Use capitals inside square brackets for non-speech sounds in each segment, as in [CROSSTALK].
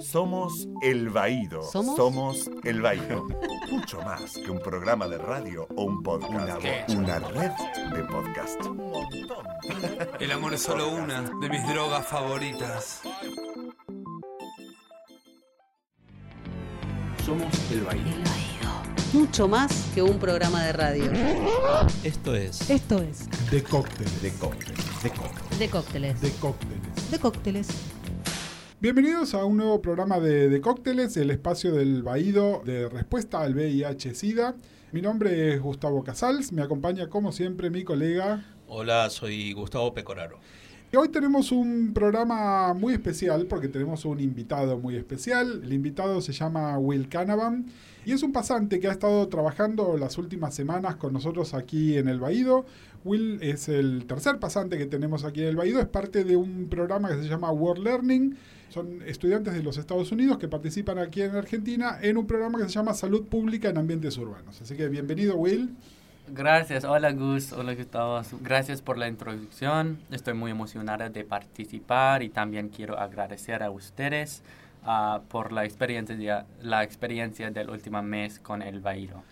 Somos El Baído. ¿Somos? El Baído. [LAUGHS] Mucho más que un programa de radio o un podcast. Una, red de podcast. El amor es solo una de mis drogas favoritas. Somos El Baído. Mucho más que un programa de radio. Esto es Esto es De cócteles. De cócteles. De cócteles. De cócteles. De cócteles. de cócteles. Bienvenidos a un nuevo programa de, de cócteles, el espacio del Baído de respuesta al VIH-Sida. Mi nombre es Gustavo Casals, me acompaña como siempre mi colega. Hola, soy Gustavo Pecoraro. Y hoy tenemos un programa muy especial porque tenemos un invitado muy especial. El invitado se llama Will Canavan y es un pasante que ha estado trabajando las últimas semanas con nosotros aquí en el Baído. Will es el tercer pasante que tenemos aquí en el Baído, es parte de un programa que se llama World Learning. Son estudiantes de los Estados Unidos que participan aquí en Argentina en un programa que se llama Salud Pública en Ambientes Urbanos. Así que bienvenido Will. Gracias, hola Gus, hola Gustavo, gracias por la introducción. Estoy muy emocionada de participar y también quiero agradecer a ustedes ah, por la experiencia, la experiencia del último mes con el Baído.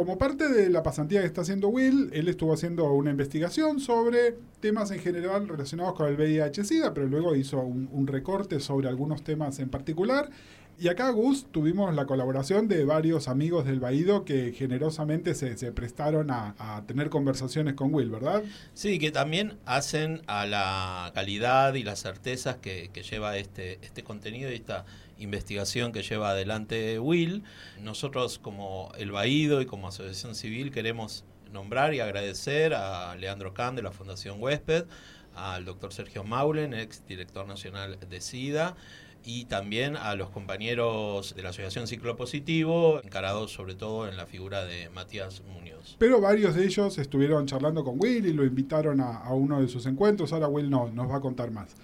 Como parte de la pasantía que está haciendo Will, él estuvo haciendo una investigación sobre temas en general relacionados con el VIH-Sida, pero luego hizo un, recorte sobre algunos temas en particular. Y acá, Gus, tuvimos la colaboración de varios amigos del Baído que generosamente se, prestaron a, a tener conversaciones con Will, ¿verdad? Sí, que también hacen a la calidad y las certezas que, que lleva este, este contenido y esta investigación que lleva adelante Will. Nosotros como El Baído y como Asociación Civil queremos nombrar y agradecer a Leandro Kahn de la Fundación Huésped, al doctor Sergio Maulen, ex director nacional de SIDA, y también a los compañeros de la Asociación Ciclo Positivo, encarados sobre todo en la figura de Matías Muñoz. Pero varios de ellos estuvieron charlando con Will y lo invitaron a, a uno de sus encuentros. Ahora Will no, nos va a contar más.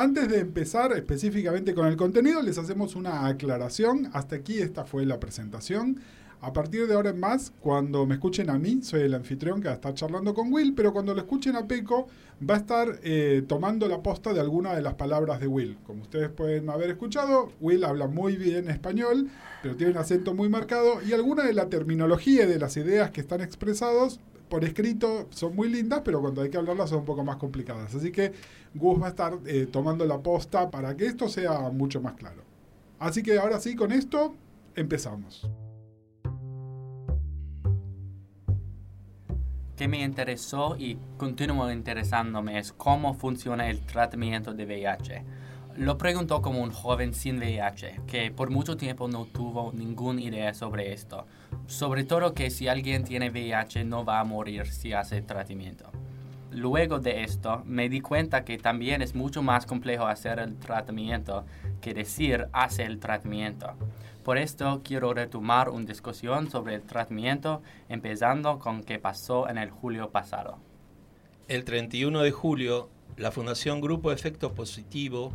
Antes de empezar específicamente con el contenido, les hacemos una aclaración. Hasta aquí esta fue la presentación. A partir de ahora en más, cuando me escuchen a mí, soy el anfitrión que va a estar charlando con Will, pero cuando lo escuchen a Peco, va a estar eh, tomando la posta de alguna de las palabras de Will. Como ustedes pueden haber escuchado, Will habla muy bien español, pero tiene un acento muy marcado y alguna de la terminología y de las ideas que están expresados por escrito son muy lindas, pero cuando hay que hablarlas son un poco más complicadas. Así que Gus va a estar eh, tomando la posta para que esto sea mucho más claro. Así que ahora sí, con esto empezamos. que me interesó y continúa interesándome es cómo funciona el tratamiento de VIH. Lo preguntó como un joven sin VIH, que por mucho tiempo no tuvo ninguna idea sobre esto. Sobre todo que si alguien tiene VIH no va a morir si hace tratamiento. Luego de esto me di cuenta que también es mucho más complejo hacer el tratamiento que decir hace el tratamiento. Por esto quiero retomar una discusión sobre el tratamiento, empezando con qué pasó en el julio pasado. El 31 de julio, la Fundación Grupo Efecto Positivo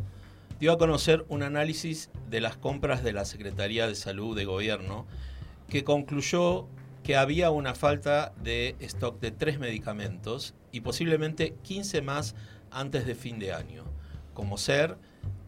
dio a conocer un análisis de las compras de la Secretaría de Salud de Gobierno que concluyó que había una falta de stock de tres medicamentos y posiblemente 15 más antes de fin de año, como ser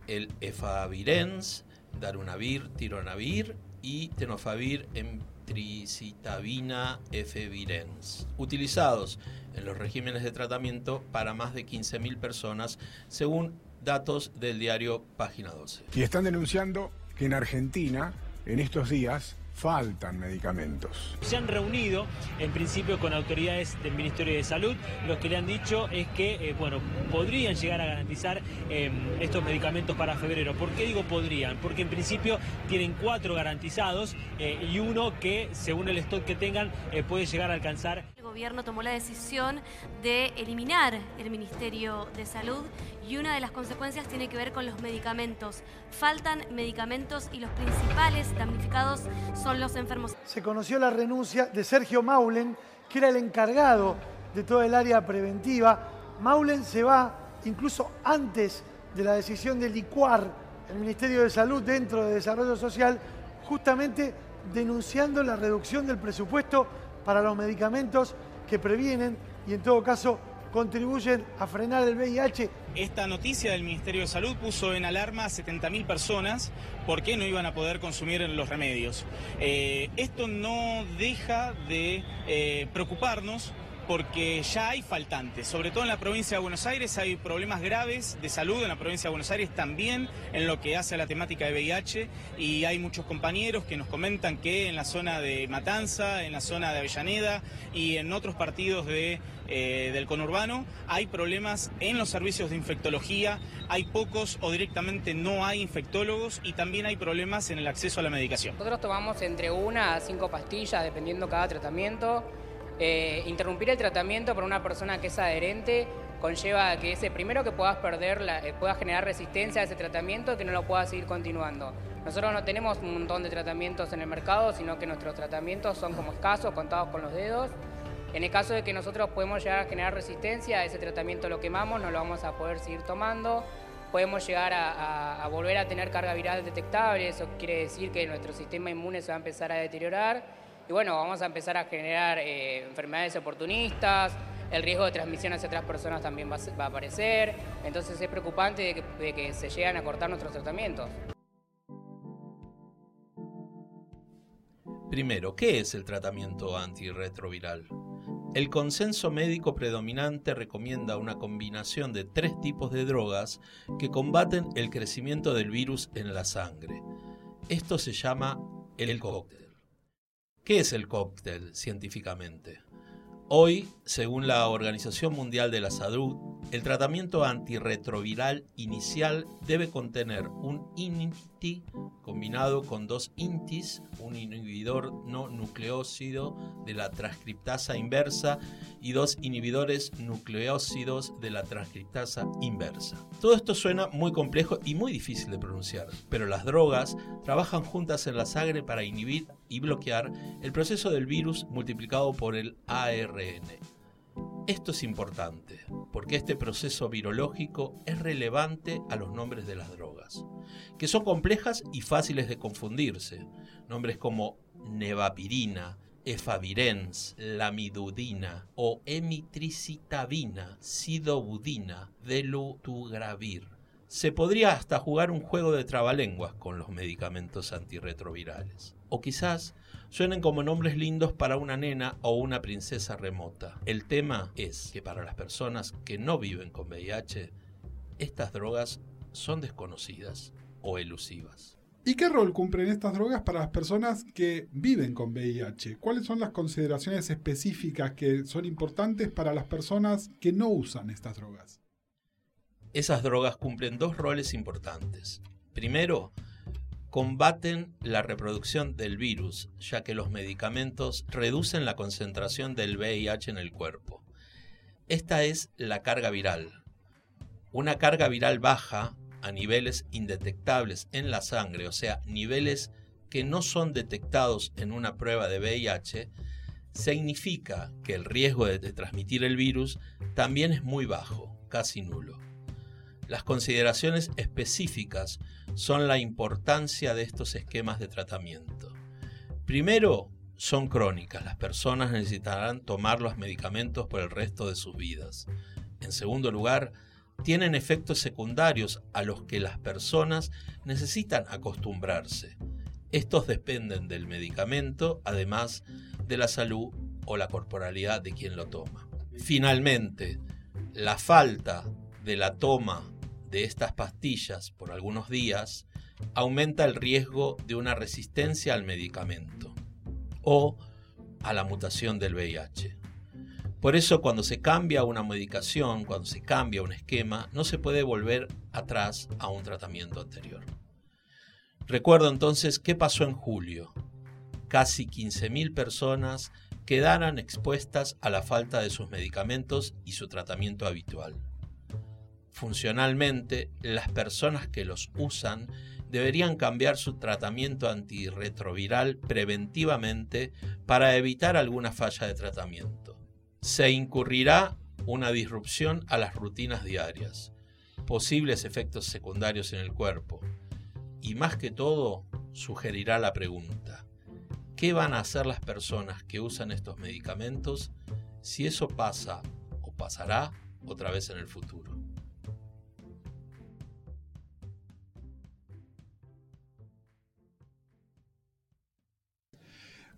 el efavirenz, darunavir, tironavir y tenofavir emtricitabina efavirenz, utilizados en los regímenes de tratamiento para más de 15.000 personas, según datos del diario Página 12. Y están denunciando que en Argentina, en estos días, faltan medicamentos. Se han reunido en principio con autoridades del Ministerio de Salud. Lo que le han dicho es que, eh, bueno, podrían llegar a garantizar eh, estos medicamentos para febrero. ¿Por qué digo podrían? Porque en principio tienen cuatro garantizados eh, y uno que, según el stock que tengan, eh, puede llegar a alcanzar. Gobierno tomó la decisión de eliminar el Ministerio de Salud y una de las consecuencias tiene que ver con los medicamentos. Faltan medicamentos y los principales damnificados son los enfermos. Se conoció la renuncia de Sergio Maulen, que era el encargado de toda el área preventiva. Maulen se va incluso antes de la decisión de licuar el Ministerio de Salud dentro de Desarrollo Social, justamente denunciando la reducción del presupuesto para los medicamentos que previenen y en todo caso contribuyen a frenar el VIH. Esta noticia del Ministerio de Salud puso en alarma a 70.000 personas porque no iban a poder consumir los remedios. Eh, esto no deja de eh, preocuparnos porque ya hay faltantes, sobre todo en la provincia de Buenos Aires hay problemas graves de salud en la provincia de Buenos Aires también en lo que hace a la temática de VIH y hay muchos compañeros que nos comentan que en la zona de Matanza, en la zona de Avellaneda y en otros partidos eh, del conurbano hay problemas en los servicios de infectología, hay pocos o directamente no hay infectólogos y también hay problemas en el acceso a la medicación. Nosotros tomamos entre una a cinco pastillas dependiendo cada tratamiento. Eh, interrumpir el tratamiento para una persona que es adherente conlleva que ese primero que puedas perder, la, eh, puedas generar resistencia a ese tratamiento que no lo puedas seguir continuando. Nosotros no tenemos un montón de tratamientos en el mercado, sino que nuestros tratamientos son como escasos, contados con los dedos. En el caso de que nosotros podemos llegar a generar resistencia, ese tratamiento lo quemamos, no lo vamos a poder seguir tomando. Podemos llegar a, a volver a tener carga viral detectable, eso quiere decir que nuestro sistema inmune se va a empezar a deteriorar y bueno, vamos a empezar a generar eh, enfermedades oportunistas, el riesgo de transmisión hacia otras personas también va, a aparecer, entonces es preocupante de que, se lleguen a cortar nuestros tratamientos. Primero, ¿qué es el tratamiento antirretroviral? El consenso médico predominante recomienda una combinación de tres tipos de drogas que combaten el crecimiento del virus en la sangre. Esto se llama el cóctel. ¿Qué es el cóctel científicamente? Hoy, según la Organización Mundial de la Salud, el tratamiento antirretroviral inicial debe contener un INTI combinado con dos INTIs, un inhibidor no nucleócido de la transcriptasa inversa y dos inhibidores nucleócidos de la transcriptasa inversa. Todo esto suena muy complejo y muy difícil de pronunciar, pero las drogas trabajan juntas en la sangre para inhibir y bloquear el proceso del virus multiplicado por el ARN. Esto es importante, porque este proceso virológico es relevante a los nombres de las drogas, que son complejas y fáciles de confundirse. Nombres como nevapirina, efavirens, lamidudina o emitricitabina, sidobudina, delutugravir. Se podría hasta jugar un juego de trabalenguas con los medicamentos antirretrovirales. O quizás suenen como nombres lindos para una nena o una princesa remota. El tema es que para las personas que no viven con VIH, estas drogas son desconocidas o elusivas. ¿Y qué rol cumplen estas drogas para las personas que viven con VIH? ¿Cuáles son las consideraciones específicas que son importantes para las personas que no usan estas drogas? Esas drogas cumplen dos roles importantes. Primero, combaten la reproducción del virus, ya que los medicamentos reducen la concentración del VIH en el cuerpo. Esta es la carga viral. Una carga viral baja a niveles indetectables en la sangre, o sea, niveles que no son detectados en una prueba de VIH, significa que el riesgo de, transmitir el virus también es muy bajo, casi nulo. Las consideraciones específicas son la importancia de estos esquemas de tratamiento. Primero, son crónicas. Las personas necesitarán tomar los medicamentos por el resto de sus vidas. En segundo lugar, tienen efectos secundarios a los que las personas necesitan acostumbrarse. Estos dependen del medicamento, además de la salud o la corporalidad de quien lo toma. Finalmente, la falta de la toma de estas pastillas por algunos días aumenta el riesgo de una resistencia al medicamento o a la mutación del VIH. Por eso cuando se cambia una medicación, cuando se cambia un esquema, no se puede volver atrás a un tratamiento anterior. Recuerdo entonces qué pasó en julio. Casi 15.000 personas quedaron expuestas a la falta de sus medicamentos y su tratamiento habitual. Funcionalmente, las personas que los usan deberían cambiar su tratamiento antirretroviral preventivamente para evitar alguna falla de tratamiento. Se incurrirá una disrupción a las rutinas diarias, posibles efectos secundarios en el cuerpo y más que todo sugerirá la pregunta, ¿qué van a hacer las personas que usan estos medicamentos si eso pasa o pasará otra vez en el futuro.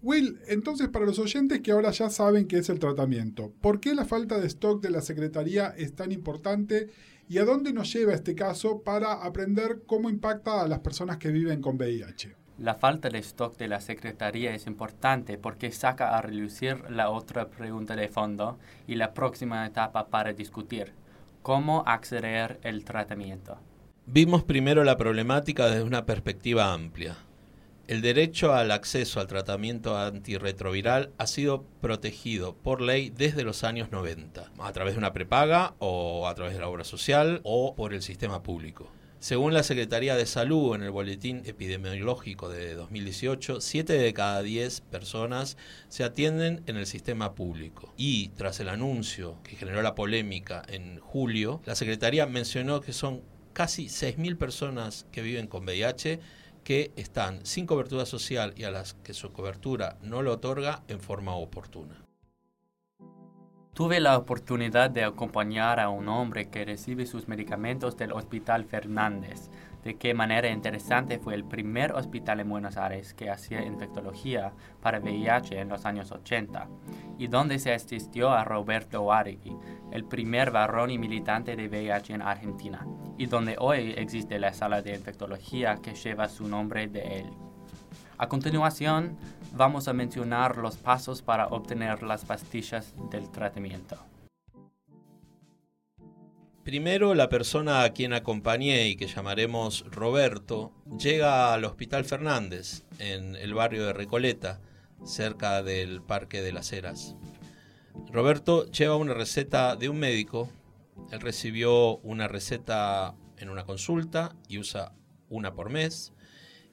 Will, entonces para los oyentes que ahora ya saben qué es el tratamiento, ¿por qué la falta de stock de la Secretaría es tan importante y a dónde nos lleva este caso para aprender cómo impacta a las personas que viven con VIH? La falta de stock de la Secretaría es importante porque saca a relucir la otra pregunta de fondo y la próxima etapa para discutir, cómo acceder al tratamiento. Vimos primero la problemática desde una perspectiva amplia. El derecho al acceso al tratamiento antirretroviral ha sido protegido por ley desde los años 90, a través de una prepaga o a través de la obra social o por el sistema público. Según la Secretaría de Salud en el Boletín Epidemiológico de 2018, 7 de cada 10 personas se atienden en el sistema público. Y tras el anuncio que generó la polémica en julio, la Secretaría mencionó que son casi 6.000 personas que viven con VIH que están sin cobertura social y a las que su cobertura no lo otorga en forma oportuna. Tuve la oportunidad de acompañar a un hombre que recibe sus medicamentos del Hospital Fernández. De qué manera interesante fue el primer hospital en Buenos Aires que hacía infectología para VIH en los años 80 y donde se asistió a Roberto Aregui, el primer varón y militante de VIH en Argentina, y donde hoy existe la sala de infectología que lleva su nombre de él. A continuación, vamos a mencionar los pasos para obtener las pastillas del tratamiento. Primero, la persona a quien acompañé y que llamaremos Roberto llega al Hospital Fernández, en el barrio de Recoleta, cerca del Parque de las Heras. Roberto lleva una receta de un médico. Él recibió una receta en una consulta y usa una por mes.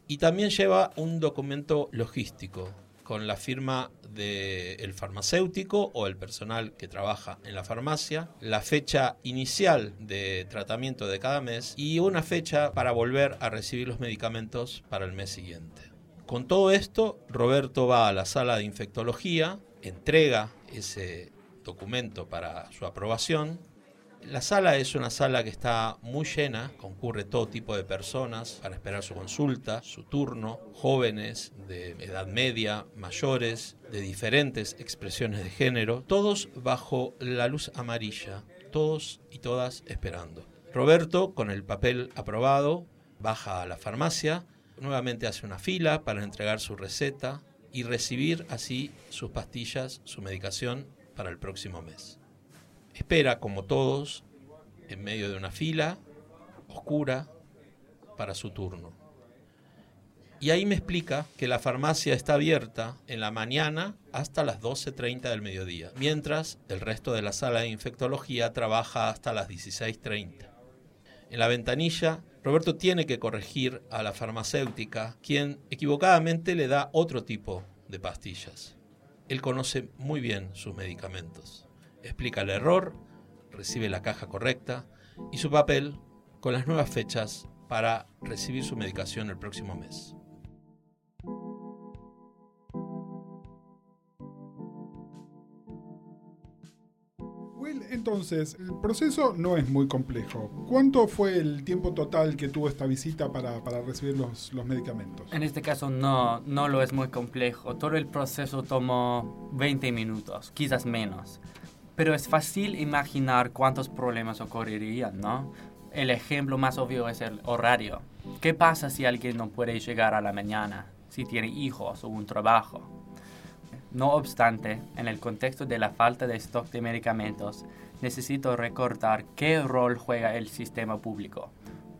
Y también lleva un documento logístico con la firma del farmacéutico o el personal que trabaja en la farmacia, la fecha inicial de tratamiento de cada mes y una fecha para volver a recibir los medicamentos para el mes siguiente. Con todo esto, Roberto va a la sala de infectología, entrega ese documento para su aprobación la sala es una sala que está muy llena, concurre todo tipo de personas para esperar su consulta, su turno, jóvenes de edad media, mayores, de diferentes expresiones de género, todos bajo la luz amarilla, todos y todas esperando. Roberto, con el papel aprobado, baja a la farmacia, nuevamente hace una fila para entregar su receta y recibir así sus pastillas, su medicación para el próximo mes. Espera, como todos, en medio de una fila oscura para su turno. Y ahí me explica que la farmacia está abierta en la mañana hasta las 12.30 del mediodía, mientras el resto de la sala de infectología trabaja hasta las 16.30. En la ventanilla, Roberto tiene que corregir a la farmacéutica, quien equivocadamente le da otro tipo de pastillas. Él conoce muy bien sus medicamentos explica el error, recibe la caja correcta y su papel con las nuevas fechas para recibir su medicación el próximo mes. Will, entonces, el proceso no es muy complejo. ¿Cuánto fue el tiempo total que tuvo esta visita para, recibir los, los, medicamentos? En este caso no, no lo es muy complejo. Todo el proceso tomó 20 minutos, quizás menos. Pero es fácil imaginar cuántos problemas ocurrirían, ¿no? El ejemplo más obvio es el horario. ¿Qué pasa si alguien no puede llegar a la mañana, si tiene hijos o un trabajo? No obstante, en el contexto de la falta de stock de medicamentos, necesito recordar qué rol juega el sistema público.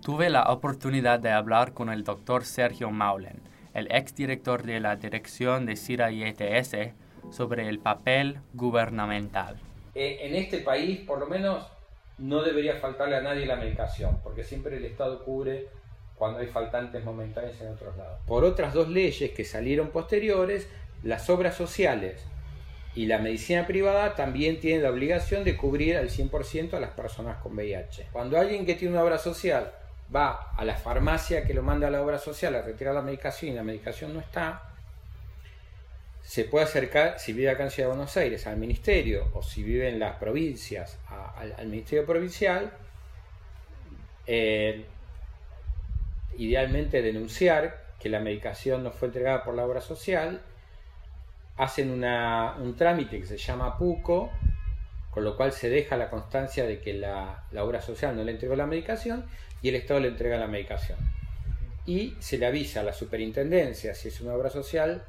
Tuve la oportunidad de hablar con el doctor Sergio Maulen, el exdirector de la Dirección de SIDA y ETS, sobre el papel gubernamental. Eh, en este país, por lo menos, no debería faltarle a nadie la medicación, porque siempre el Estado cubre cuando hay faltantes momentáneos en otros lados. Por otras dos leyes que salieron posteriores, las obras sociales y la medicina privada también tienen la obligación de cubrir al 100% a las personas con VIH. Cuando alguien que tiene una obra social va a la farmacia que lo manda a la obra social a retirar la medicación y la medicación no está, se puede acercar, si vive acá en Ciudad de Buenos Aires, al ministerio o si vive en las provincias, al, ministerio provincial, eh, idealmente denunciar que la medicación no fue entregada por la obra social, hacen un trámite que se llama PUCO, con lo cual se deja la constancia de que la, obra social no le entregó la medicación y el Estado le entrega la medicación. Y se le avisa a la superintendencia, si es una obra social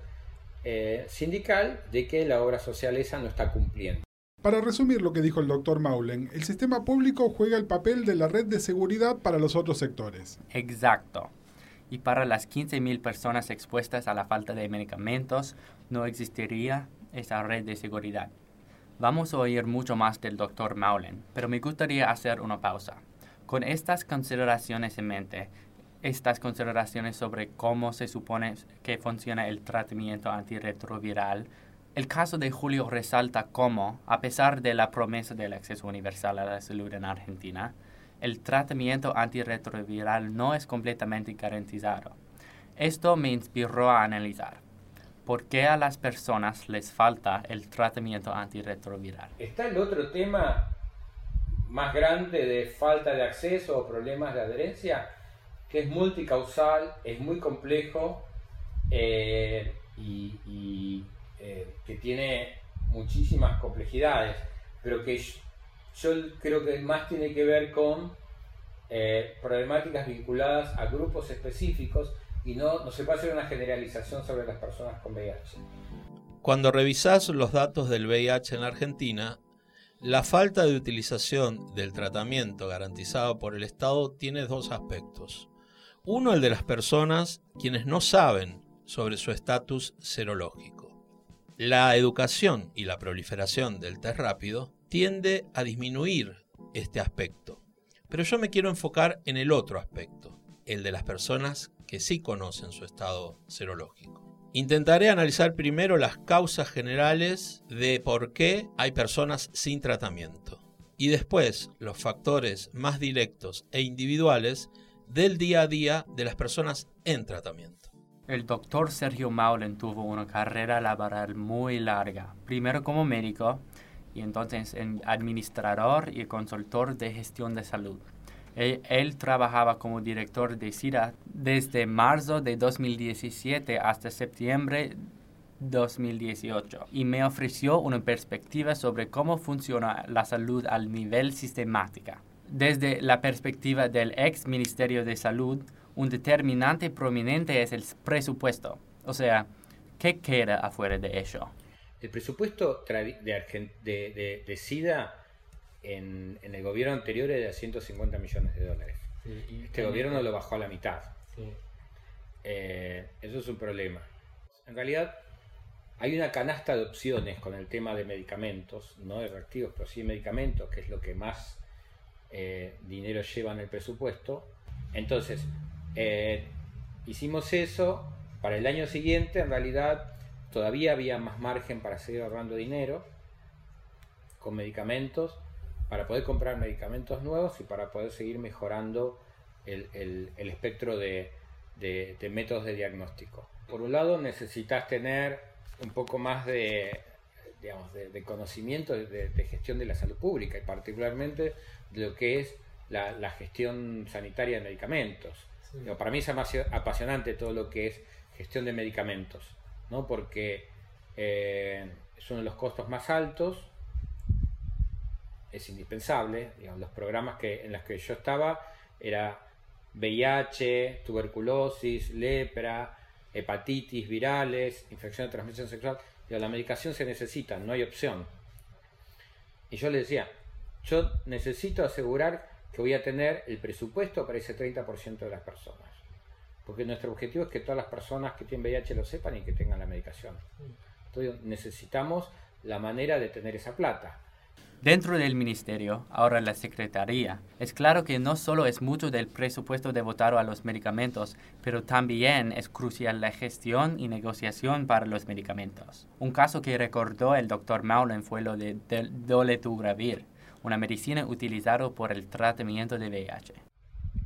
eh, sindical, de que la obra social esa no está cumpliendo. Para resumir lo que dijo el doctor Maulen, el sistema público juega el papel de la red de seguridad para los otros sectores. Exacto. Y para las 15.000 personas expuestas a la falta de medicamentos, no existiría esa red de seguridad. Vamos a oír mucho más del Dr. Maulen, pero me gustaría hacer una pausa. Con estas consideraciones en mente, estas consideraciones sobre cómo se supone que funciona el tratamiento antirretroviral, el caso de Julio resalta cómo, a pesar de la promesa del acceso universal a la salud en Argentina, el tratamiento antirretroviral no es completamente garantizado. Esto me inspiró a analizar ¿por qué a las personas les falta el tratamiento antirretroviral? Está el otro tema más grande de falta de acceso o problemas de adherencia, es multicausal, es muy complejo eh, y, eh, que tiene muchísimas complejidades, pero que yo, creo que más tiene que ver con eh, problemáticas vinculadas a grupos específicos y no, se puede hacer una generalización sobre las personas con VIH. Cuando revisás los datos del VIH en Argentina, la falta de utilización del tratamiento garantizado por el Estado tiene dos aspectos. Uno, el de las personas quienes no saben sobre su estatus serológico. La educación y la proliferación del test rápido tiende a disminuir este aspecto. Pero yo me quiero enfocar en el otro aspecto, el de las personas que sí conocen su estado serológico. Intentaré analizar primero las causas generales de por qué hay personas sin tratamiento y después los factores más directos e individuales del día a día de las personas en tratamiento. El doctor Sergio Maulen tuvo una carrera laboral muy larga, primero como médico y entonces en administrador y consultor de gestión de salud. Él, trabajaba como director de SIDA desde marzo de 2017 hasta septiembre 2018 y me ofreció una perspectiva sobre cómo funciona la salud al nivel sistemática. Desde la perspectiva del ex Ministerio de Salud, un determinante prominente es el presupuesto. O sea, ¿qué queda afuera de ello? El presupuesto de, de, de SIDA en, el gobierno anterior era de 150 millones de dólares. este gobierno lo bajó a la mitad. Eh, eso es un problema. En realidad, hay una canasta de opciones con el tema de medicamentos, no de reactivos, pero sí de medicamentos, que es lo que más eh, dinero lleva en el presupuesto. Entonces, eh, hicimos eso. Para el año siguiente, en realidad, todavía había más margen para seguir ahorrando dinero con medicamentos para poder comprar medicamentos nuevos y para poder seguir mejorando el, espectro de, métodos de diagnóstico. Por un lado, necesitas tener un poco más de, de, conocimiento de, gestión de la salud pública y particularmente de lo que es la, gestión sanitaria de medicamentos. para mí es apasionante todo lo que es gestión de medicamentos, ¿no? porque eh, es uno de los costos más altos es indispensable. los programas que, en los que yo estaba era VIH, tuberculosis, lepra, hepatitis virales, infección de transmisión sexual. La medicación se necesita, no hay opción. Y yo le decía, yo necesito asegurar que voy a tener el presupuesto para ese 30% de las personas. Porque nuestro objetivo es que todas las personas que tienen VIH lo sepan y que tengan la medicación. Entonces necesitamos la manera de tener esa plata. Dentro del ministerio, ahora la secretaría, es claro que no solo es mucho del presupuesto devotado a los medicamentos, pero también es crucial la gestión y negociación para los medicamentos. Un caso que recordó el doctor Maulen fue lo de doletugravir, una medicina utilizada por el tratamiento de VIH.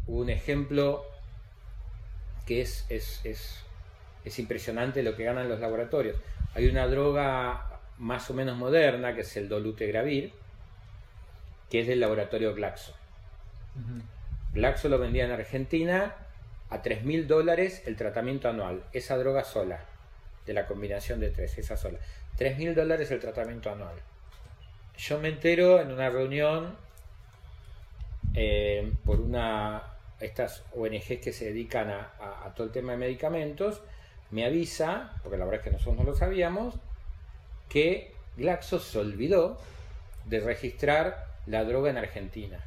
Un ejemplo que es, es, es es impresionante lo que ganan los laboratorios. Hay una droga más o menos moderna, que es el dolutegravir, que es del laboratorio Glaxo. Glaxo lo vendía en Argentina a 3 mil dólares el tratamiento anual, esa droga sola, de la combinación de tres, esa sola. 3 mil dólares el tratamiento anual. Yo me entero en una reunión eh, por una estas ONGs que se dedican a, a, todo el tema de medicamentos, me avisa, porque la verdad es que nosotros no lo sabíamos, que Glaxo se olvidó de registrar la droga en Argentina,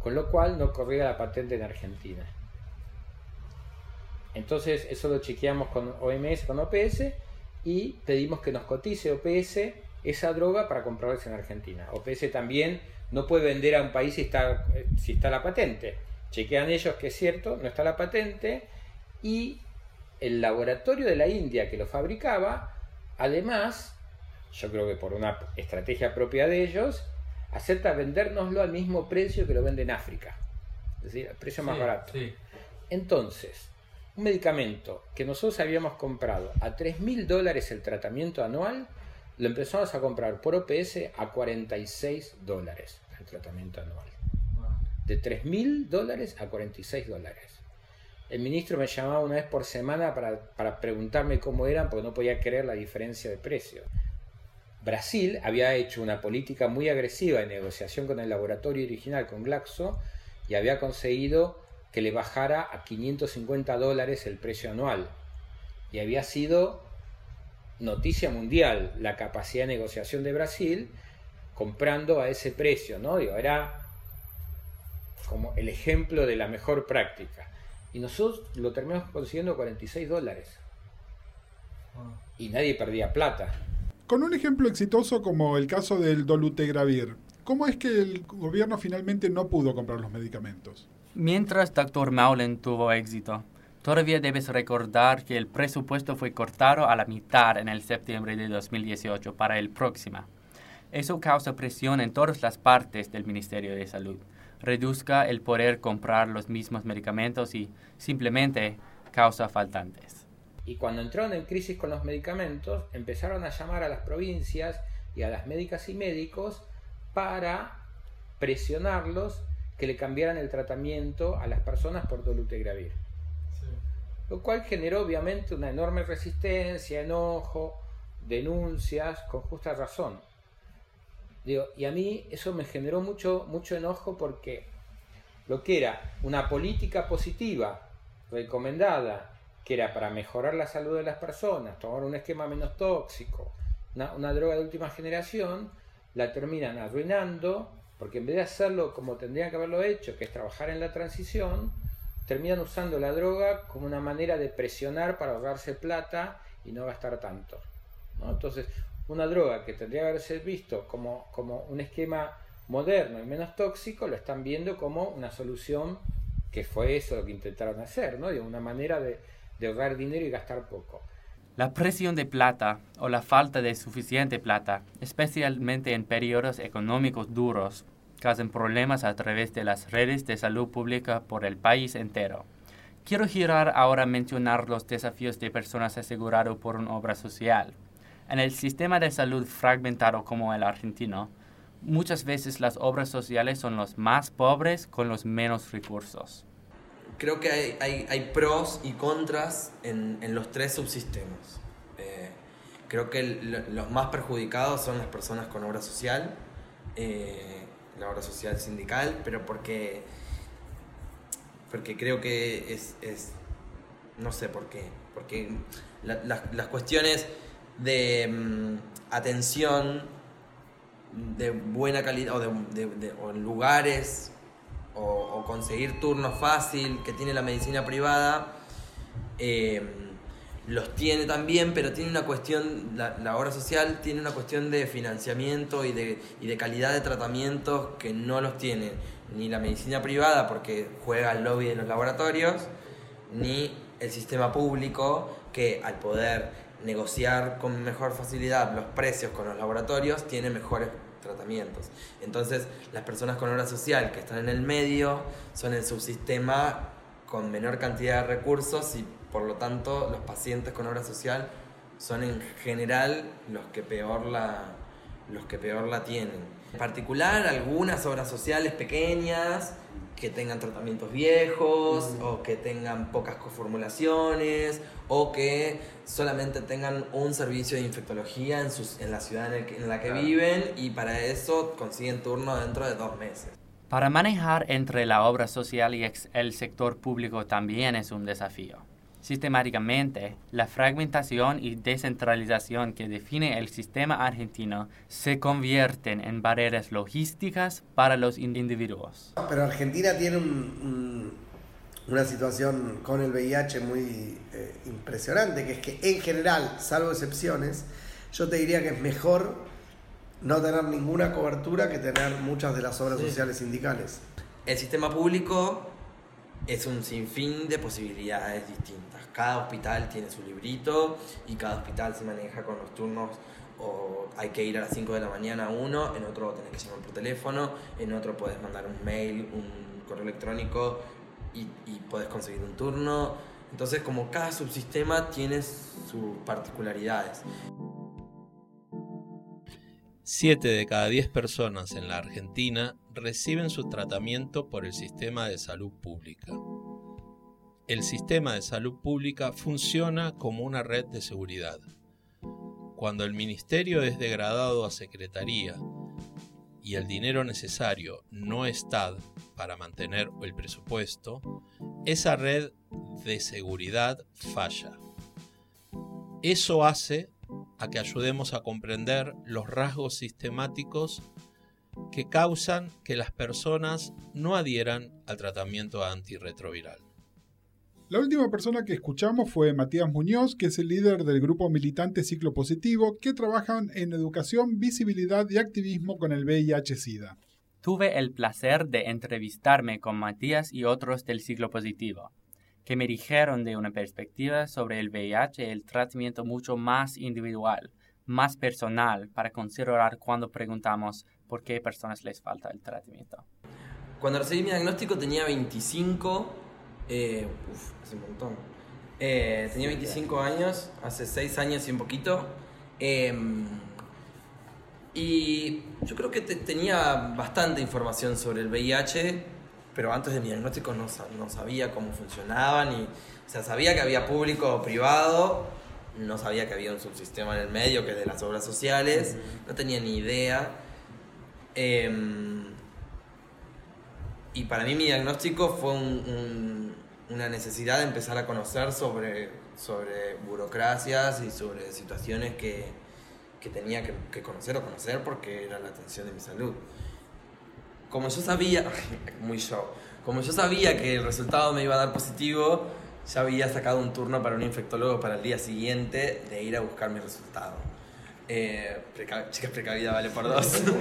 con lo cual no corría la patente en Argentina. Entonces eso lo chequeamos con OMS, con OPS y pedimos que nos cotice OPS esa droga para comprarla en Argentina. OPS también no puede vender a un país si está, si está la patente. Chequean ellos que es cierto, no está la patente y el laboratorio de la India que lo fabricaba, además, yo creo que por una estrategia propia de ellos, acepta vendérnoslo al mismo precio que lo vende en África. Es decir, al precio más barato. Entonces, un medicamento que nosotros habíamos comprado a 3 mil dólares el tratamiento anual, lo empezamos a comprar por OPS a 46 dólares el tratamiento anual. De 3 mil dólares a 46 dólares. El ministro me llamaba una vez por semana para, para preguntarme cómo eran porque no podía creer la diferencia de precio. Brasil había hecho una política muy agresiva de negociación con el laboratorio original, con Glaxo, y había conseguido que le bajara a 550 dólares el precio anual. Y había sido noticia mundial la capacidad de negociación de Brasil comprando a ese precio, ¿no? Digo, era como el ejemplo de la mejor práctica. Y nosotros lo terminamos consiguiendo 46 dólares. Y nadie perdía plata. Con un ejemplo exitoso como el caso del dolutegravir, ¿cómo es que el gobierno finalmente no pudo comprar los medicamentos? Mientras Dr. Maulen tuvo éxito, todavía debes recordar que el presupuesto fue cortado a la mitad en el septiembre de 2018 para el próximo. Eso causa presión en todas las partes del Ministerio de Salud. Reduzca el poder comprar los mismos medicamentos y simplemente causa faltantes. Y cuando entraron en crisis con los medicamentos, empezaron a llamar a las provincias y a las médicas y médicos para presionarlos que le cambiaran el tratamiento a las personas por dolutegravir. Lo cual generó obviamente una enorme resistencia, enojo, denuncias, con justa razón. Y a mí eso me generó mucho, mucho enojo porque lo que era una política positiva recomendada, que era para mejorar la salud de las personas, tomar un esquema menos tóxico, una, una droga de última generación, la terminan arruinando porque en vez de hacerlo como tendrían que haberlo hecho, que es trabajar en la transición, terminan usando la droga como una manera de presionar para ahorrarse plata y no gastar tanto. Entonces, una droga que tendría que haberse visto como, como un esquema moderno y menos tóxico, lo están viendo como una solución que fue eso lo que intentaron hacer, ¿no? de una manera de, de ahorrar dinero y gastar poco. La presión de plata o la falta de suficiente plata, especialmente en periodos económicos duros, causan problemas a través de las redes de salud pública por el país entero. Quiero girar ahora a mencionar los desafíos de personas aseguradas por una obra social. En el sistema de salud fragmentado como el argentino, muchas veces las obras sociales son los más pobres con los menos recursos creo que hay, hay, hay, pros y contras en, en los tres subsistemas. Eh, creo que los más perjudicados son las personas con obra social, eh, la obra social sindical, pero porque, porque creo que es, es no sé por qué, porque las cuestiones de mm, atención de buena calidad o, de, lugares o, conseguir turno fácil que tiene la medicina privada, eh, los tiene también, pero tiene una cuestión, la, obra social tiene una cuestión de financiamiento y de, y de calidad de tratamientos que no los tiene ni la medicina privada porque juega al lobby de los laboratorios, ni el sistema público que al poder negociar con mejor facilidad los precios con los laboratorios tiene mejores tratamientos. Entonces, las personas con obra social que están en el medio son el subsistema con menor cantidad de recursos y por lo tanto los pacientes con obra social son en general los que peor la, los que peor la tienen. En particular, algunas obras sociales pequeñas que tengan tratamientos viejos o que tengan pocas coformulaciones o que solamente tengan un servicio de infectología en, sus, en la ciudad en, el que- en la que viven y para eso consiguen turno dentro de dos meses. Para manejar entre la obra social y ex- el sector público también es un desafío. Sistemáticamente, la fragmentación y descentralización que define el sistema argentino se convierten en barreras logísticas para los in- individuos. Pero Argentina tiene un- un- una situación con el VIH muy eh, impresionante, que es que en general, salvo excepciones, yo te diría que es mejor no tener ninguna cobertura que tener muchas de las obras Sí. sociales sindicales. El sistema público es un sinfín de posibilidades distintas. Cada hospital tiene su librito y cada hospital se maneja con los turnos o hay que ir a las 5 de la mañana a uno, en otro tenés que llamar por teléfono, en otro puedes mandar un mail, un correo electrónico y, y puedes conseguir un turno. Entonces como cada subsistema tiene sus particularidades. 7 de cada 10 personas en la Argentina reciben su tratamiento por el sistema de salud pública. El sistema de salud pública funciona como una red de seguridad. Cuando el ministerio es degradado a secretaría y el dinero necesario no está para mantener el presupuesto, esa red de seguridad falla. Eso hace a que ayudemos a comprender los rasgos sistemáticos que causan que las personas no adhieran al tratamiento antirretroviral. La última persona que escuchamos fue Matías Muñoz, que es el líder del grupo militante Ciclo Positivo, que trabajan en educación, visibilidad y activismo con el VIH-Sida. Tuve el placer de entrevistarme con Matías y otros del ciclo positivo, que me dijeron de una perspectiva sobre el VIH y el tratamiento mucho más individual, más personal, para considerar cuando preguntamos por qué personas les falta el tratamiento. Cuando recibí mi diagnóstico tenía 25, eh, uf, hace un montón. Eh, tenía 25 años, hace 6 años y un poquito. eh, y yo creo que te- tenía bastante información sobre el VIH, pero antes de mi diagnóstico no, no sabía cómo funcionaban. Y, o sea, sabía que había público o privado, no sabía que había un subsistema en el medio, que es de las obras sociales, no tenía ni idea. Em, y para mí mi diagnóstico fue un- un- una necesidad de empezar a conocer sobre, sobre burocracias y sobre situaciones que, que tenía que, que conocer o conocer porque era la atención de mi salud. Como yo sabía, [LAUGHS] muy yo, como yo sabía que el resultado me iba a dar positivo, ya había sacado un turno para un infectólogo para el día siguiente de ir a buscar mi resultado. Eh, preca- chicas, precavida vale por dos. [LAUGHS]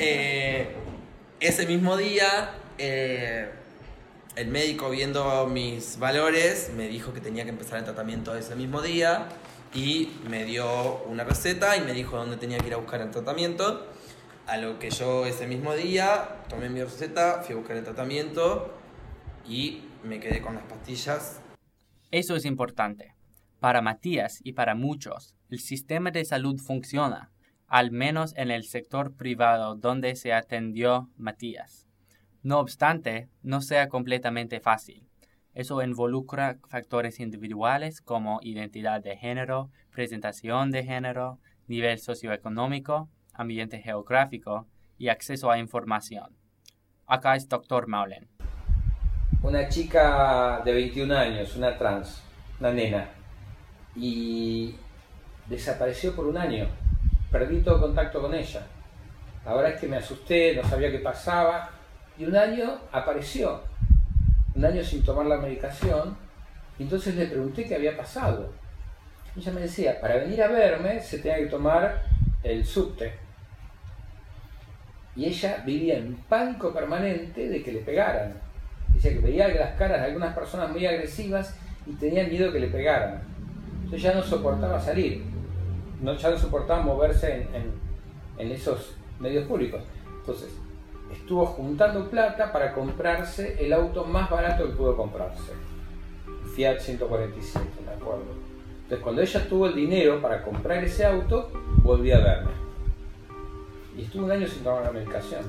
Eh, ese mismo día, eh, el médico viendo mis valores me dijo que tenía que empezar el tratamiento ese mismo día y me dio una receta y me dijo dónde tenía que ir a buscar el tratamiento. A lo que yo ese mismo día tomé mi receta, fui a buscar el tratamiento y me quedé con las pastillas. Eso es importante. Para Matías y para muchos, el sistema de salud funciona, al menos en el sector privado donde se atendió Matías. No obstante, no sea completamente fácil. Eso involucra factores individuales como identidad de género, presentación de género, nivel socioeconómico, ambiente geográfico y acceso a información. Acá es Dr. Maulen. una chica de 21 años, una trans, una nena, y desapareció por un año. Perdí todo contacto con ella. Ahora es que me asusté, no sabía qué pasaba, y un año apareció, un año sin tomar la medicación, y entonces le pregunté qué había pasado. Ella me decía, para venir a verme se tenía que tomar el subte. Y ella vivía en pánico permanente de que le pegaran. Dice que veía las caras de algunas personas muy agresivas y tenía miedo que le pegaran. Entonces ya no soportaba salir, no, ya no soportaba moverse en, en- esos medios públicos. Entonces estuvo juntando plata para comprarse el auto más barato que pudo comprarse. Fiat 147, me acuerdo. Entonces cuando ella tuvo el dinero para comprar ese auto, volví a verme. Y estuve un año sin tomar la medicación.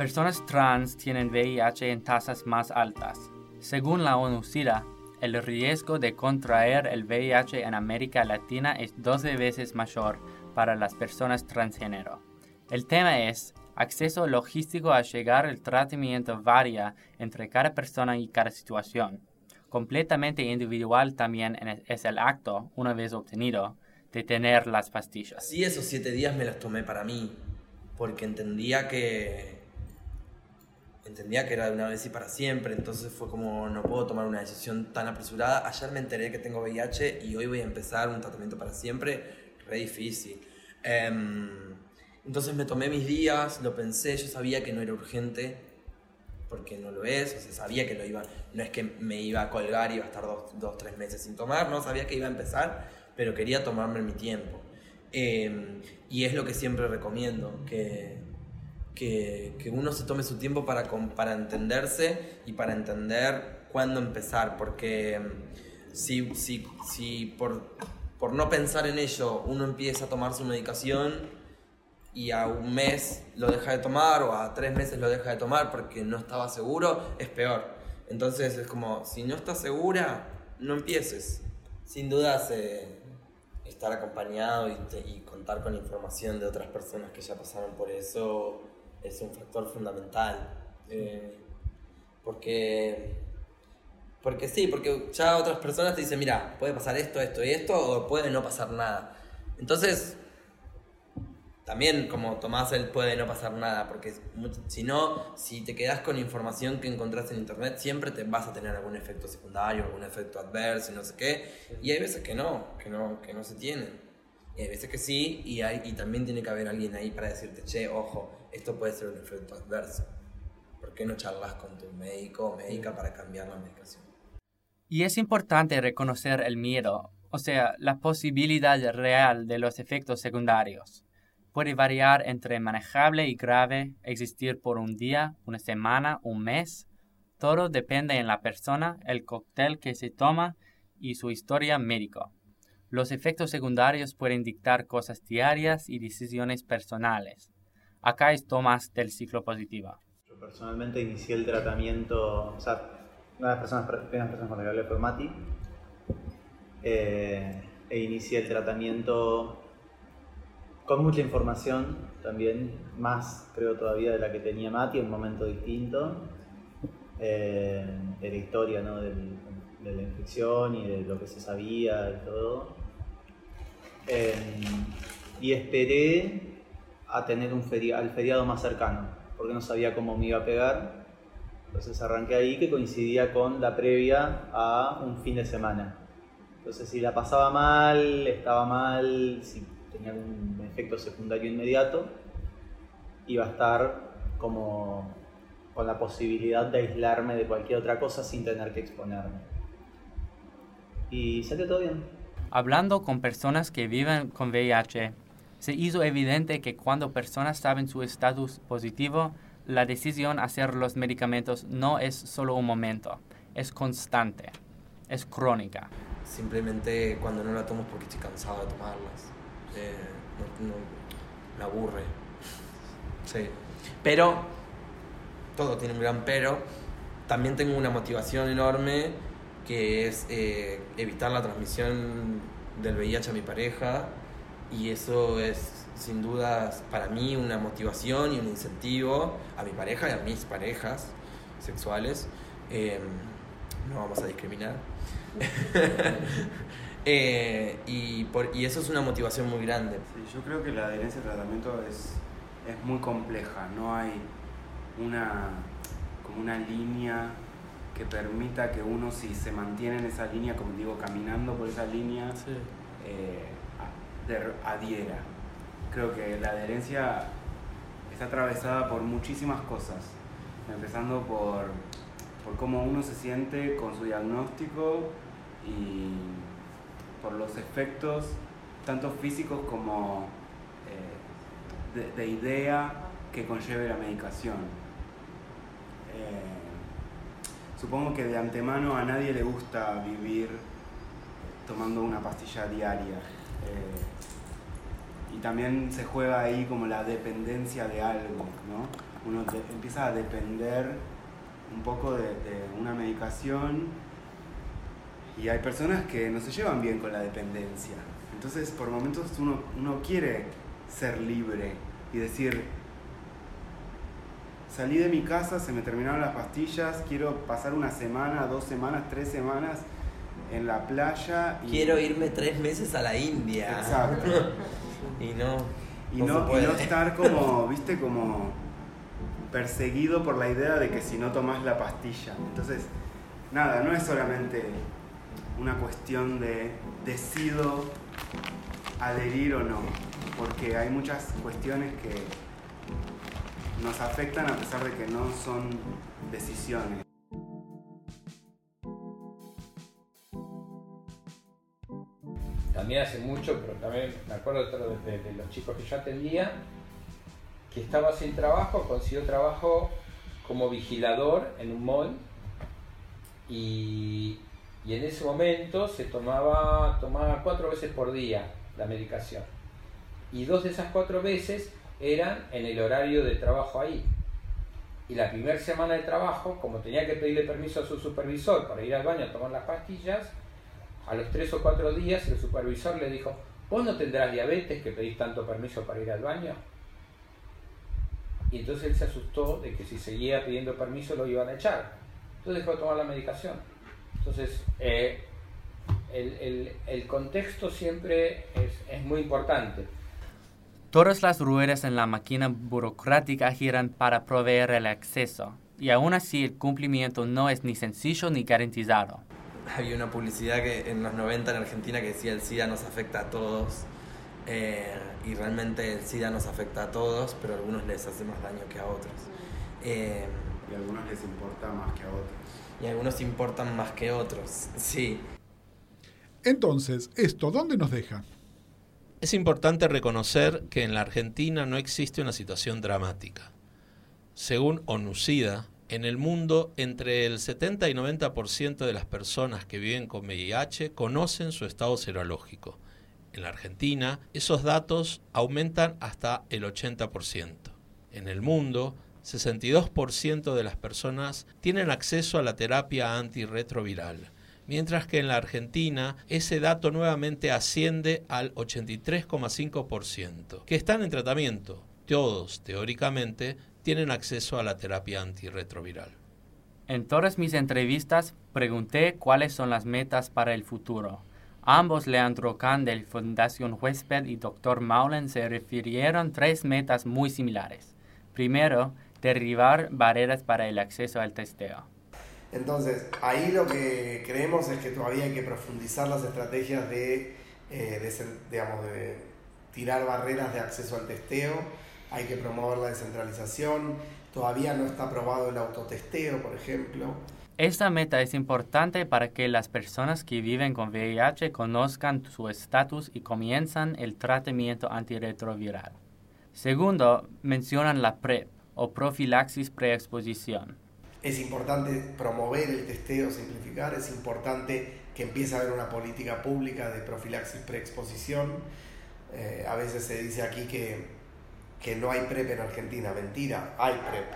Personas trans tienen VIH en tasas más altas. Según la ONU-SIDA, el riesgo de contraer el VIH en América Latina es 12 veces mayor para las personas transgénero. El tema es, acceso logístico a llegar al tratamiento varía entre cada persona y cada situación. Completamente individual también es el acto, una vez obtenido, de tener las pastillas. Sí, esos siete días me los tomé para mí, porque entendía que entendía que era de una vez y para siempre, entonces fue como no puedo tomar una decisión tan apresurada. Ayer me enteré que tengo VIH y hoy voy a empezar un tratamiento para siempre, re difícil. Em, entonces me tomé mis días, lo pensé, yo sabía que no era urgente, porque no lo es, o sea, sabía que lo iba, no es que me iba a colgar y iba a estar dos, dos tres meses sin tomar, no, sabía que iba a empezar, pero quería tomarme mi tiempo. Em, y es lo que siempre recomiendo, que, que, uno se tome su tiempo para, para entenderse y para entender cuándo empezar, porque em, si, si, si por, por no pensar en ello uno empieza a tomar su medicación, y a un mes lo deja de tomar o a tres meses lo deja de tomar porque no estaba seguro, es peor. Entonces es como, si no estás segura, no empieces. Sin dudas, estar acompañado y, contar con información de otras personas que ya pasaron por eso es un factor fundamental. Eh, porque, porque sí, porque ya otras personas te dicen, mira, puede pasar esto, esto y esto, o puede no pasar nada. Entonces, también como Tomás él puede no pasar nada, porque si no, si te quedas con información que encontraste en internet, siempre te vas a tener algún efecto secundario, algún efecto adverso y no sé qué. Y hay veces que no, que no, que no se tienen. Y hay veces que sí, y, hay, y también tiene que haber alguien ahí para decirte, che, ojo, esto puede ser un efecto adverso. ¿Por qué no charlas con tu médico o médica para cambiar la medicación? Y es importante reconocer el miedo, o sea, la posibilidad real de los efectos secundarios puede variar entre manejable y grave, existir por un día, una semana, un mes. Todo depende en la persona, el cóctel que se toma y su historia médica. Los efectos secundarios pueden dictar cosas diarias y decisiones personales. Acá es Tomás del ciclo positivo. Yo personalmente inicié el tratamiento, o sea, una de las personas, primeras personas con las que hablé fue Mati, eh, e inicié el tratamiento con mucha información también, más creo todavía de la que tenía Mati, en un momento distinto, eh, de la historia ¿no? de la infección y de lo que se sabía y todo. Eh, y esperé a tener un al feriado más cercano, porque no sabía cómo me iba a pegar. Entonces arranqué ahí que coincidía con la previa a un fin de semana. Entonces si la pasaba mal, estaba mal, si tenía algún efecto secundario inmediato, iba a estar como con la posibilidad de aislarme de cualquier otra cosa sin tener que exponerme. Y salió todo bien. Hablando con personas que viven con VIH, se hizo evidente que cuando personas saben su estatus positivo, la decisión hacer los medicamentos no es solo un momento, es constante, es crónica. Simplemente cuando no la tomo porque estoy cansado de tomarlas eh, me aburre. Sí. Pero, todo tiene un gran pero. También tengo una motivación enorme que es eh, evitar la transmisión del VIH a mi pareja y eso es sin dudas para mí una motivación y un incentivo a mi pareja y a mis parejas sexuales. Em, no vamos a discriminar. [LAUGHS] Eh, y, por, y eso es una motivación muy grande. Sí, yo creo que la adherencia al tratamiento es, es muy compleja, no hay una, como una línea que permita que uno si se mantiene en esa línea, como digo, caminando por esa línea, eh, adhiera. Creo que la adherencia está atravesada por muchísimas cosas, empezando por, por cómo uno se siente con su diagnóstico y por los efectos tanto físicos como eh, de, idea que conlleve la medicación. Eh, supongo que de antemano a nadie le gusta vivir tomando una pastilla diaria. Eh, y también se juega ahí como la dependencia de algo, ¿no? Uno empieza a depender un poco de, una medicación y hay personas que no se llevan bien con la dependencia. Entonces, por momentos uno, uno quiere ser libre y decir, salí de mi casa, se me terminaron las pastillas, quiero pasar una semana, dos semanas, tres semanas en la playa. Y... Quiero irme tres meses a la India. Exacto. [LAUGHS] y no. Y no, y no estar como, viste, como perseguido por la idea de que si no tomas la pastilla. Entonces, nada, no es solamente una cuestión de decido adherir o no, porque hay muchas cuestiones que nos afectan a pesar de que no son decisiones. También hace mucho, pero también me acuerdo de, de los chicos que yo atendía, que estaba sin trabajo, consiguió trabajo como vigilador en un mall y, en ese momento se tomaba, tomaba cuatro veces por día la medicación. Y dos de esas cuatro veces eran en el horario de trabajo ahí. Y la primera semana de trabajo, como tenía que pedirle permiso a su supervisor para ir al baño a tomar las pastillas, a los tres o cuatro días el supervisor le dijo, ¿vos no tendrás diabetes que pedís tanto permiso para ir al baño? Y entonces él se asustó de que si seguía pidiendo permiso lo iban a echar. Entonces dejó de tomar la medicación. Entonces, eh, el, contexto siempre es, es muy importante. Todas las ruedas en la máquina burocrática giran para proveer el acceso, y aún así el cumplimiento no es ni sencillo ni garantizado. Había una publicidad que en los 90 en Argentina que decía el SIDA nos afecta a todos eh, y realmente el SIDA nos afecta a todos, pero a algunos les hace más daño que a otros. Eh, y a algunos les importa más que a otros. Y a algunos importan más que otros, sí. Entonces, ¿esto dónde nos deja? Es importante reconocer que en la Argentina no existe una situación dramática. Según ONUCIDA, en el mundo entre el 70 y 90% de las personas que viven con VIH conocen su estado serológico en la Argentina, esos datos aumentan hasta el 80%. En el mundo, 62% de las personas tienen acceso a la terapia antirretroviral, mientras que en la Argentina ese dato nuevamente asciende al 83,5%, que están en tratamiento. Todos, teóricamente, tienen acceso a la terapia antirretroviral. En todas mis entrevistas pregunté cuáles son las metas para el futuro. Ambos, Leandro Kahn del Fundación Huésped y Dr. Maulen, se refirieron tres metas muy similares. Primero, derribar barreras para el acceso al testeo. Entonces, ahí lo que creemos es que todavía hay que profundizar las estrategias de, eh, digamos, de tirar barreras de acceso al testeo, hay que promover la descentralización, todavía no está aprobado el autotesteo, por ejemplo. Esta meta es importante para que las personas que viven con VIH conozcan su estatus y comienzan el tratamiento antirretroviral. Segundo, mencionan la PrEP o profilaxis preexposición. Es importante promover el testeo, simplificar, es importante que empiece a haber una política pública de profilaxis preexposición. Eh, a veces se dice aquí que, que no hay PrEP en Argentina, mentira, hay PrEP.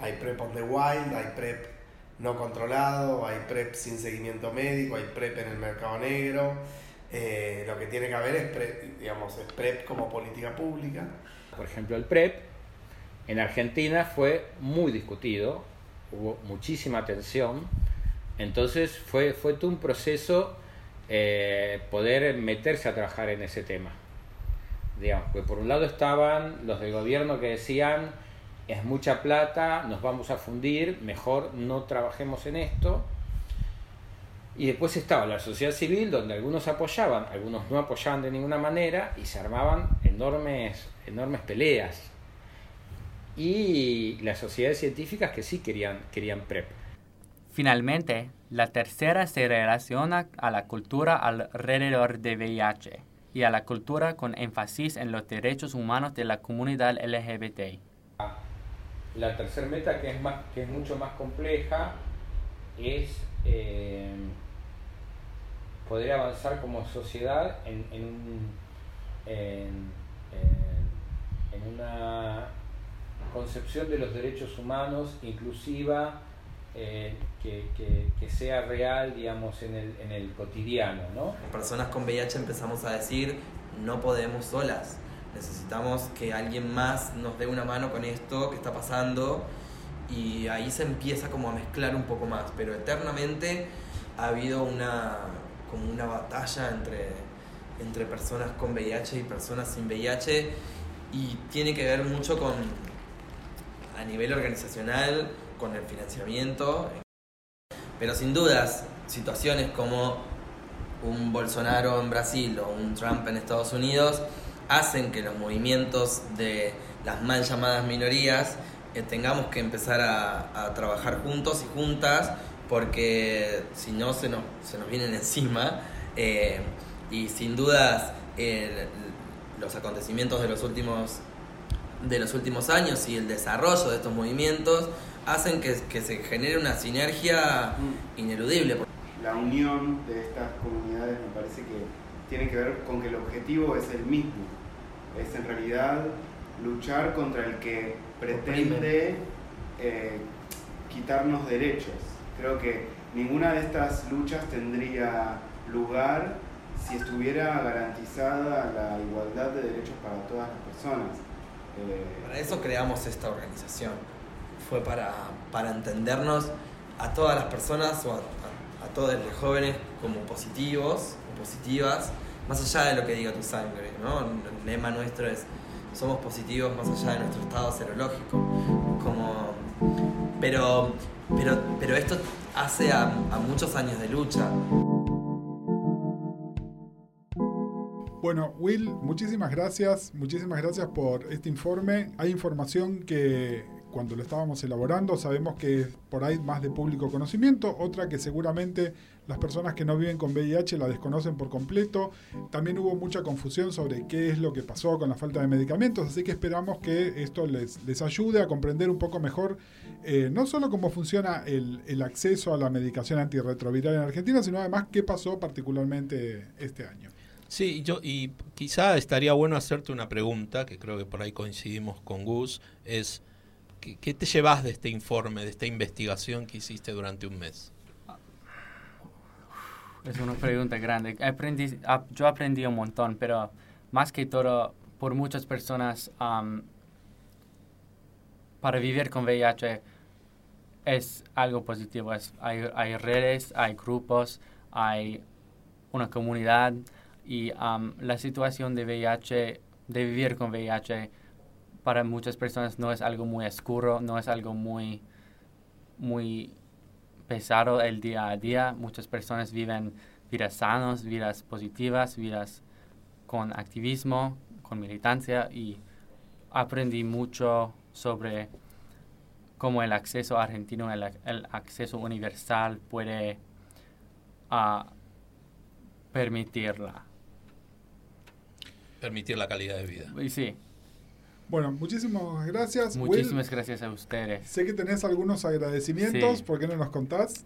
Hay PrEP on the wild, hay PrEP no controlado, hay PrEP sin seguimiento médico, hay PrEP en el mercado negro. Eh, lo que tiene que haber es PrEP, digamos, es PrEP como política pública. Por ejemplo, el PrEP en Argentina fue muy discutido, hubo muchísima tensión, entonces fue, fue todo un proceso eh, poder meterse a trabajar en ese tema. Digamos, pues por un lado estaban los del gobierno que decían es mucha plata, nos vamos a fundir, mejor no trabajemos en esto. Y después estaba la sociedad civil, donde algunos apoyaban, algunos no apoyaban de ninguna manera y se armaban enormes, enormes peleas. Y las sociedades científicas que sí querían, querían PrEP. Finalmente, la tercera se relaciona a la cultura alrededor de VIH y a la cultura con énfasis en los derechos humanos de la comunidad LGBT la tercera meta, que es, más, que es mucho más compleja, es eh, poder avanzar como sociedad en, en, en, en una concepción de los derechos humanos inclusiva, eh, que, que, sea real, digamos, en el, en el cotidiano, ¿no? Personas con VIH empezamos a decir, no podemos solas, necesitamos que alguien más nos dé una mano con esto que está pasando y ahí se empieza como a mezclar un poco más, pero eternamente ha habido una, como una batalla entre, entre personas con VIH y personas sin VIH y tiene que ver mucho con, a nivel organizacional, con el financiamiento, pero sin dudas, situaciones como un Bolsonaro en Brasil o un Trump en Estados Unidos hacen que los movimientos de las mal llamadas minorías eh, tengamos que empezar a, trabajar juntos y juntas porque si no se nos, se nos vienen [LAUGHS] encima eh, y sin dudas los acontecimientos de los últimos de los últimos años y el desarrollo de estos movimientos hacen que, que se genere una sinergia mm. ineludible. La unión de estas comunidades me parece que tiene que ver con que el objetivo es el mismo, es en realidad luchar contra el que pretende eh, quitarnos derechos. Creo que ninguna de estas luchas tendría lugar si estuviera garantizada la igualdad de derechos para todas las personas. Eh, para eso creamos esta organización. Fue para, para entendernos a todas las personas o a, todos los jóvenes como positivos o positivas, más allá de lo que diga tu sangre. ¿no? El lema nuestro es somos positivos más allá de nuestro estado serológico. Como, pero, pero, pero esto hace a muchos años de lucha. Bueno, Will, muchísimas gracias, muchísimas gracias por este informe. Hay información que cuando lo estábamos elaborando sabemos que por ahí más de público conocimiento, otra que seguramente las personas que no viven con VIH la desconocen por completo. También hubo mucha confusión sobre qué es lo que pasó con la falta de medicamentos, así que esperamos que esto les, ayude a comprender un poco mejor eh, no solo cómo funciona el acceso a la medicación antirretroviral en Argentina, sino además qué pasó particularmente este año. Sí, yo, y quizá estaría bueno hacerte una pregunta, que creo que por ahí coincidimos con Gus, es, ¿qué, te llevas de este informe, de esta investigación que hiciste durante un mes? Es una pregunta grande. Aprendí, yo aprendí un montón, pero más que todo, por muchas personas, para vivir con VIH es algo positivo. Es, hay, hay redes, hay grupos, hay una comunidad y la situación de VIH, de vivir con VIH, para muchas personas no es algo muy oscuro, no es algo muy, muy pesado el día a día. Muchas personas viven vidas sanas, vidas positivas, vidas con activismo, con militancia y aprendí mucho sobre cómo el acceso argentino, el, acceso universal puede uh, permitirla permitir la calidad de vida. Sí. Bueno, muchísimas gracias. Muchísimas gracias a ustedes. Sé que tenés algunos agradecimientos, ¿por qué no nos contás?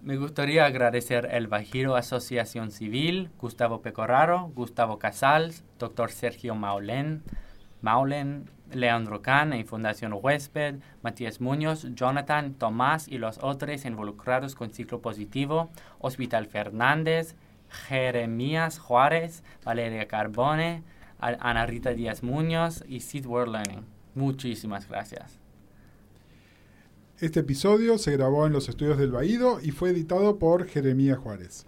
Me gustaría agradecer el Bajiro Asociación Civil, Gustavo Pecoraro, Gustavo Casals, doctor Sergio Maulen, Maulen, Leandro Can y Fundación Huésped, Matías Muñoz, Jonathan, Tomás y los otros involucrados con ciclo positivo, Hospital Fernández, Jeremías Juárez, Valeria Carbone, Ana Rita Díaz Muñoz y Seed World Learning. Muchísimas gracias. Este episodio se grabó en los estudios del Baído y fue editado por Jeremías Juárez.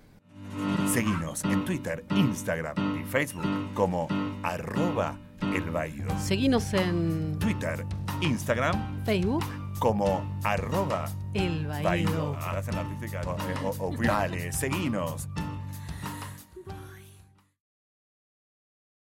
Seguimos en Twitter, Instagram y Facebook como arroba el Baído. Seguimos en Twitter, Instagram, Facebook como arroba el Baído. Hacen la artística. Dale, seguinos